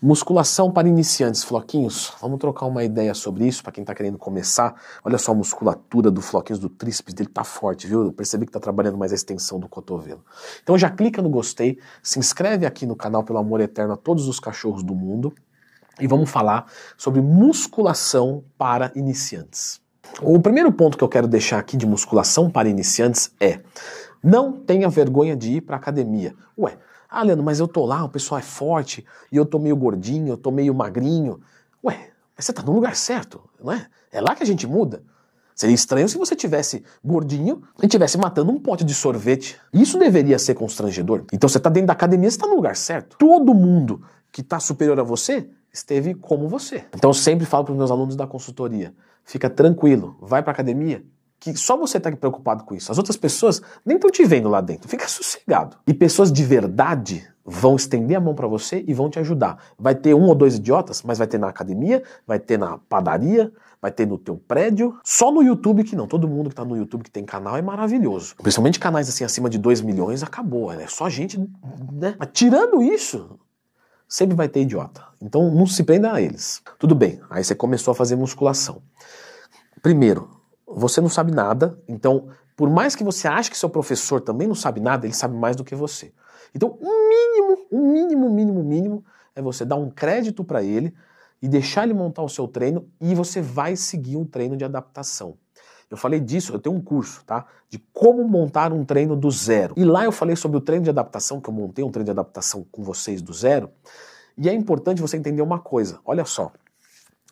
Musculação para iniciantes, Floquinhos. Vamos trocar uma ideia sobre isso para quem está querendo começar. Olha só a musculatura do Floquinhos, do tríceps dele tá forte, viu? Eu percebi que tá trabalhando mais a extensão do cotovelo. Então já clica no gostei, se inscreve aqui no canal pelo amor eterno a todos os cachorros do mundo e vamos falar sobre musculação para iniciantes. O primeiro ponto que eu quero deixar aqui de musculação para iniciantes é: não tenha vergonha de ir para academia. Ué, ah, Leandro, mas eu tô lá, o pessoal é forte, e eu tô meio gordinho, eu tô meio magrinho. Ué, mas você tá no lugar certo, não é? É lá que a gente muda. Seria estranho se você tivesse gordinho e tivesse matando um pote de sorvete. Isso deveria ser constrangedor. Então você tá dentro da academia, você tá no lugar certo. Todo mundo que tá superior a você esteve como você. Então eu sempre falo para os meus alunos da consultoria: fica tranquilo, vai para academia, que só você está preocupado com isso. As outras pessoas nem estão te vendo lá dentro. Fica sossegado. E pessoas de verdade vão estender a mão para você e vão te ajudar. Vai ter um ou dois idiotas, mas vai ter na academia, vai ter na padaria, vai ter no teu prédio. Só no YouTube que não. Todo mundo que está no YouTube que tem canal é maravilhoso. Principalmente canais assim acima de 2 milhões, acabou. É só gente, né? Mas tirando isso, sempre vai ter idiota. Então não se prenda a eles. Tudo bem. Aí você começou a fazer musculação. Primeiro, você não sabe nada, então, por mais que você ache que seu professor também não sabe nada, ele sabe mais do que você. Então, o um mínimo, o um mínimo, mínimo, mínimo é você dar um crédito para ele e deixar ele montar o seu treino e você vai seguir um treino de adaptação. Eu falei disso, eu tenho um curso, tá? De como montar um treino do zero. E lá eu falei sobre o treino de adaptação, que eu montei um treino de adaptação com vocês do zero. E é importante você entender uma coisa. Olha só.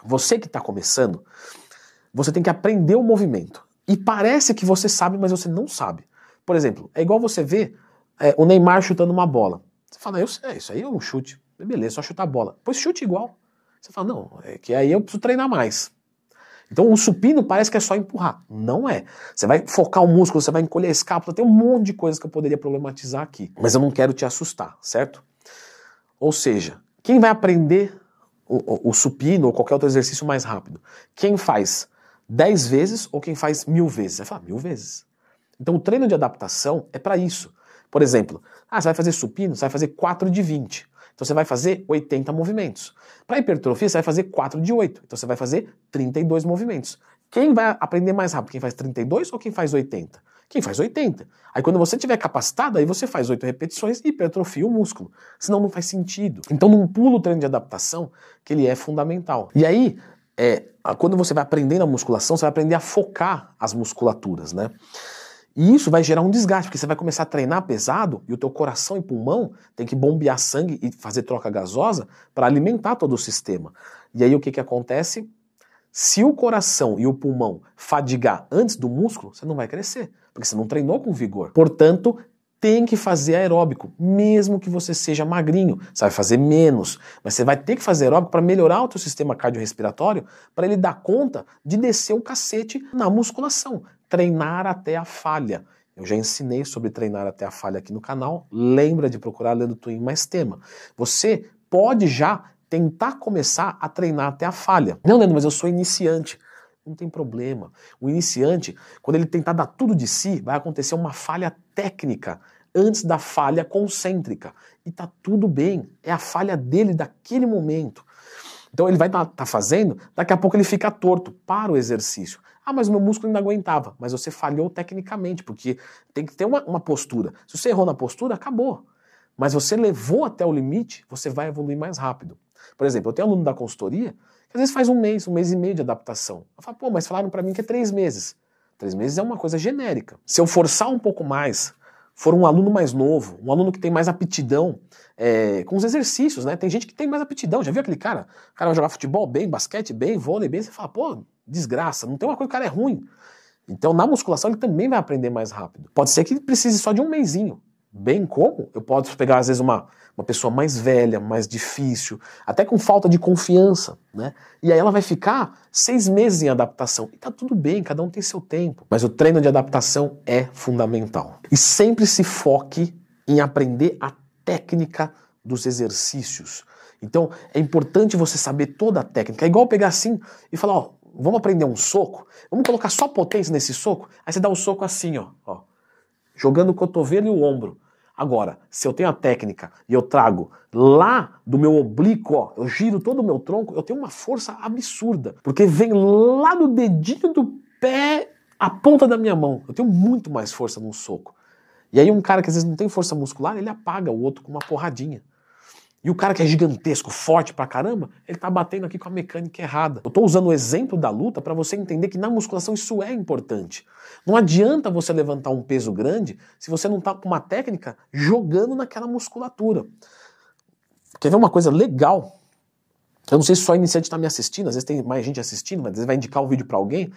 Você que está começando, você tem que aprender o movimento. E parece que você sabe, mas você não sabe. Por exemplo, é igual você ver é, o Neymar chutando uma bola. Você fala, eu sei, isso aí é um chute. Beleza, só chutar a bola. Pois chute igual. Você fala, não, é que aí eu preciso treinar mais. Então o supino parece que é só empurrar. Não é. Você vai focar o músculo, você vai encolher a escápula, tem um monte de coisas que eu poderia problematizar aqui. Mas eu não quero te assustar, certo? Ou seja, quem vai aprender o, o, o supino ou qualquer outro exercício mais rápido? Quem faz 10 vezes ou quem faz mil vezes? Você fala, mil vezes. Então o treino de adaptação é para isso. Por exemplo, ah, você vai fazer supino, você vai fazer 4 de 20. Então você vai fazer 80 movimentos. Para hipertrofia, você vai fazer 4 de 8. Então você vai fazer 32 movimentos. Quem vai aprender mais rápido? Quem faz 32 ou quem faz 80? Quem faz 80. Aí quando você tiver capacitado, aí você faz 8 repetições e hipertrofia o músculo. Senão não faz sentido. Então não pula o treino de adaptação, que ele é fundamental. E aí, é, quando você vai aprender na musculação, você vai aprender a focar as musculaturas, né? E isso vai gerar um desgaste, porque você vai começar a treinar pesado e o teu coração e pulmão tem que bombear sangue e fazer troca gasosa para alimentar todo o sistema. E aí o que, que acontece? Se o coração e o pulmão fadigar antes do músculo, você não vai crescer, porque você não treinou com vigor. Portanto, tem que fazer aeróbico, mesmo que você seja magrinho. Você vai fazer menos, mas você vai ter que fazer aeróbico para melhorar o teu sistema cardiorrespiratório, para ele dar conta de descer o cacete na musculação, treinar até a falha. Eu já ensinei sobre treinar até a falha aqui no canal. Lembra de procurar Leandro Twin mais tema. Você pode já tentar começar a treinar até a falha. Não, Leandro, mas eu sou iniciante. Não tem problema. O iniciante, quando ele tentar dar tudo de si, vai acontecer uma falha técnica antes da falha concêntrica. E tá tudo bem. É a falha dele daquele momento. Então ele vai estar tá, tá fazendo, daqui a pouco ele fica torto. Para o exercício. Ah, mas o meu músculo ainda aguentava. Mas você falhou tecnicamente, porque tem que ter uma, uma postura. Se você errou na postura, acabou. Mas você levou até o limite, você vai evoluir mais rápido. Por exemplo, eu tenho aluno da consultoria às vezes faz um mês, um mês e meio de adaptação. Eu falo, pô, mas falaram para mim que é três meses. Três meses é uma coisa genérica. Se eu forçar um pouco mais, for um aluno mais novo, um aluno que tem mais aptidão é, com os exercícios, né? Tem gente que tem mais aptidão. Já viu aquele cara? O cara vai jogar futebol bem, basquete bem, vôlei bem. Você fala, pô, desgraça, não tem uma coisa que o cara é ruim. Então, na musculação, ele também vai aprender mais rápido. Pode ser que precise só de um mêsinho. Bem como eu posso pegar, às vezes, uma, uma pessoa mais velha, mais difícil, até com falta de confiança, né? E aí ela vai ficar seis meses em adaptação. E tá tudo bem, cada um tem seu tempo. Mas o treino de adaptação é fundamental. E sempre se foque em aprender a técnica dos exercícios. Então é importante você saber toda a técnica. É igual pegar assim e falar, ó, vamos aprender um soco, vamos colocar só potência nesse soco. Aí você dá um soco assim, ó, ó jogando o cotovelo e o ombro. Agora, se eu tenho a técnica e eu trago lá do meu oblíquo, ó, eu giro todo o meu tronco, eu tenho uma força absurda, porque vem lá do dedinho do pé à ponta da minha mão. Eu tenho muito mais força num soco. E aí um cara que às vezes não tem força muscular, ele apaga o outro com uma porradinha. E o cara que é gigantesco, forte pra caramba, ele tá batendo aqui com a mecânica errada. Eu tô usando o exemplo da luta para você entender que na musculação isso é importante. Não adianta você levantar um peso grande se você não tá com uma técnica jogando naquela musculatura. Quer ver uma coisa legal? Eu não sei se só iniciante está me assistindo, às vezes tem mais gente assistindo, mas às vezes vai indicar o vídeo para alguém.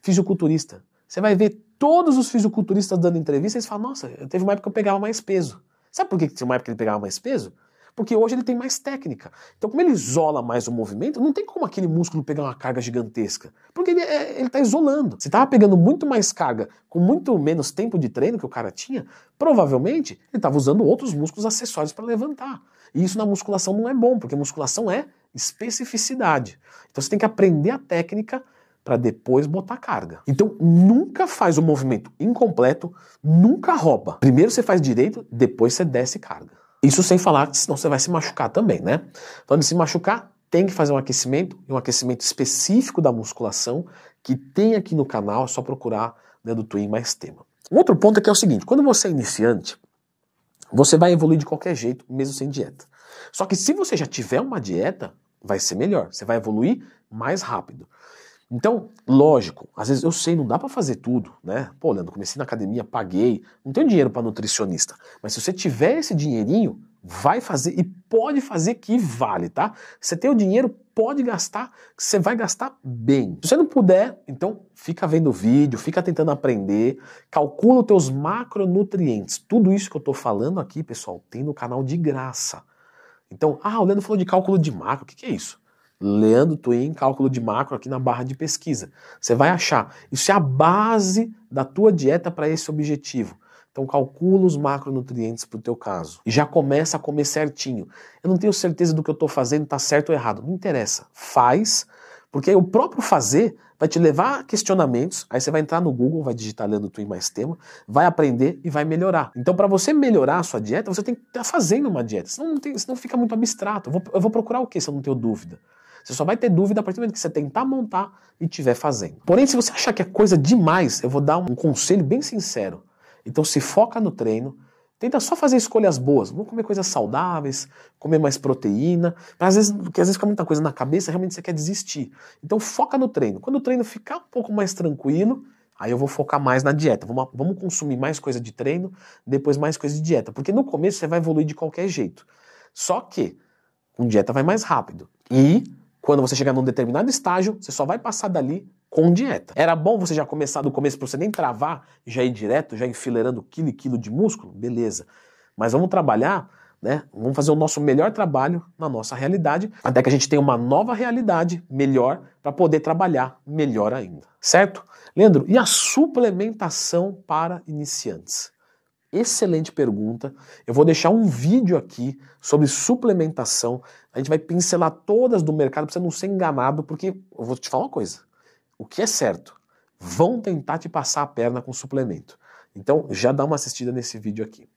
Fisiculturista. Você vai ver todos os fisiculturistas dando entrevista e eles falam: Nossa, teve uma época que eu pegava mais peso. Sabe por que tinha uma época que ele pegava mais peso? Porque hoje ele tem mais técnica. Então, como ele isola mais o movimento, não tem como aquele músculo pegar uma carga gigantesca, porque ele é, está isolando. Se estava pegando muito mais carga com muito menos tempo de treino que o cara tinha, provavelmente ele estava usando outros músculos acessórios para levantar. E isso na musculação não é bom, porque musculação é especificidade. Então você tem que aprender a técnica para depois botar carga. Então nunca faz o movimento incompleto, nunca rouba. Primeiro você faz direito, depois você desce carga. Isso sem falar que senão você vai se machucar também, né? Falando de se machucar, tem que fazer um aquecimento, um aquecimento específico da musculação, que tem aqui no canal, é só procurar né, do Twin mais tema. Um outro ponto é que é o seguinte, quando você é iniciante, você vai evoluir de qualquer jeito, mesmo sem dieta. Só que se você já tiver uma dieta, vai ser melhor, você vai evoluir mais rápido. Então, lógico, às vezes eu sei, não dá para fazer tudo, né? Pô, Leandro, comecei na academia, paguei, não tenho dinheiro para nutricionista. Mas se você tiver esse dinheirinho, vai fazer e pode fazer que vale, tá? Você tem o dinheiro, pode gastar, você vai gastar bem. Se você não puder, então fica vendo o vídeo, fica tentando aprender, calcula os teus macronutrientes. Tudo isso que eu tô falando aqui, pessoal, tem no canal de graça. Então, ah, o Leandro falou de cálculo de macro, o que, que é isso? Leandro Twin, cálculo de macro aqui na barra de pesquisa. Você vai achar. Isso é a base da tua dieta para esse objetivo. Então calcula os macronutrientes para o teu caso. E já começa a comer certinho. Eu não tenho certeza do que eu estou fazendo está certo ou errado. Não interessa. Faz, porque o próprio fazer vai te levar a questionamentos. Aí você vai entrar no Google, vai digitar Leandro Twin mais tema, vai aprender e vai melhorar. Então para você melhorar a sua dieta, você tem que estar tá fazendo uma dieta. Senão, não tem, senão fica muito abstrato. Eu vou, eu vou procurar o que se eu não tenho dúvida? Você só vai ter dúvida a partir do momento que você tentar montar e estiver fazendo. Porém, se você achar que é coisa demais, eu vou dar um conselho bem sincero. Então se foca no treino, tenta só fazer escolhas boas. Vamos comer coisas saudáveis, comer mais proteína. Mas às vezes, porque às vezes fica muita coisa na cabeça, realmente você quer desistir. Então foca no treino. Quando o treino ficar um pouco mais tranquilo, Aí eu vou focar mais na dieta. Vamos, vamos consumir mais coisa de treino, depois mais coisa de dieta. Porque no começo você vai evoluir de qualquer jeito. Só que com dieta vai mais rápido. E quando você chegar num determinado estágio, você só vai passar dali com dieta. Era bom você já começar do começo para você nem travar, já ir direto, já enfileirando quilo e quilo de músculo? Beleza. Mas vamos trabalhar, né? Vamos fazer o nosso melhor trabalho na nossa realidade, até que a gente tenha uma nova realidade melhor para poder trabalhar melhor ainda. Certo? Leandro, e a suplementação para iniciantes? Excelente pergunta. Eu vou deixar um vídeo aqui sobre suplementação. A gente vai pincelar todas do mercado para você não ser enganado, porque eu vou te falar uma coisa. O que é certo? Vão tentar te passar a perna com suplemento. Então já dá uma assistida nesse vídeo aqui.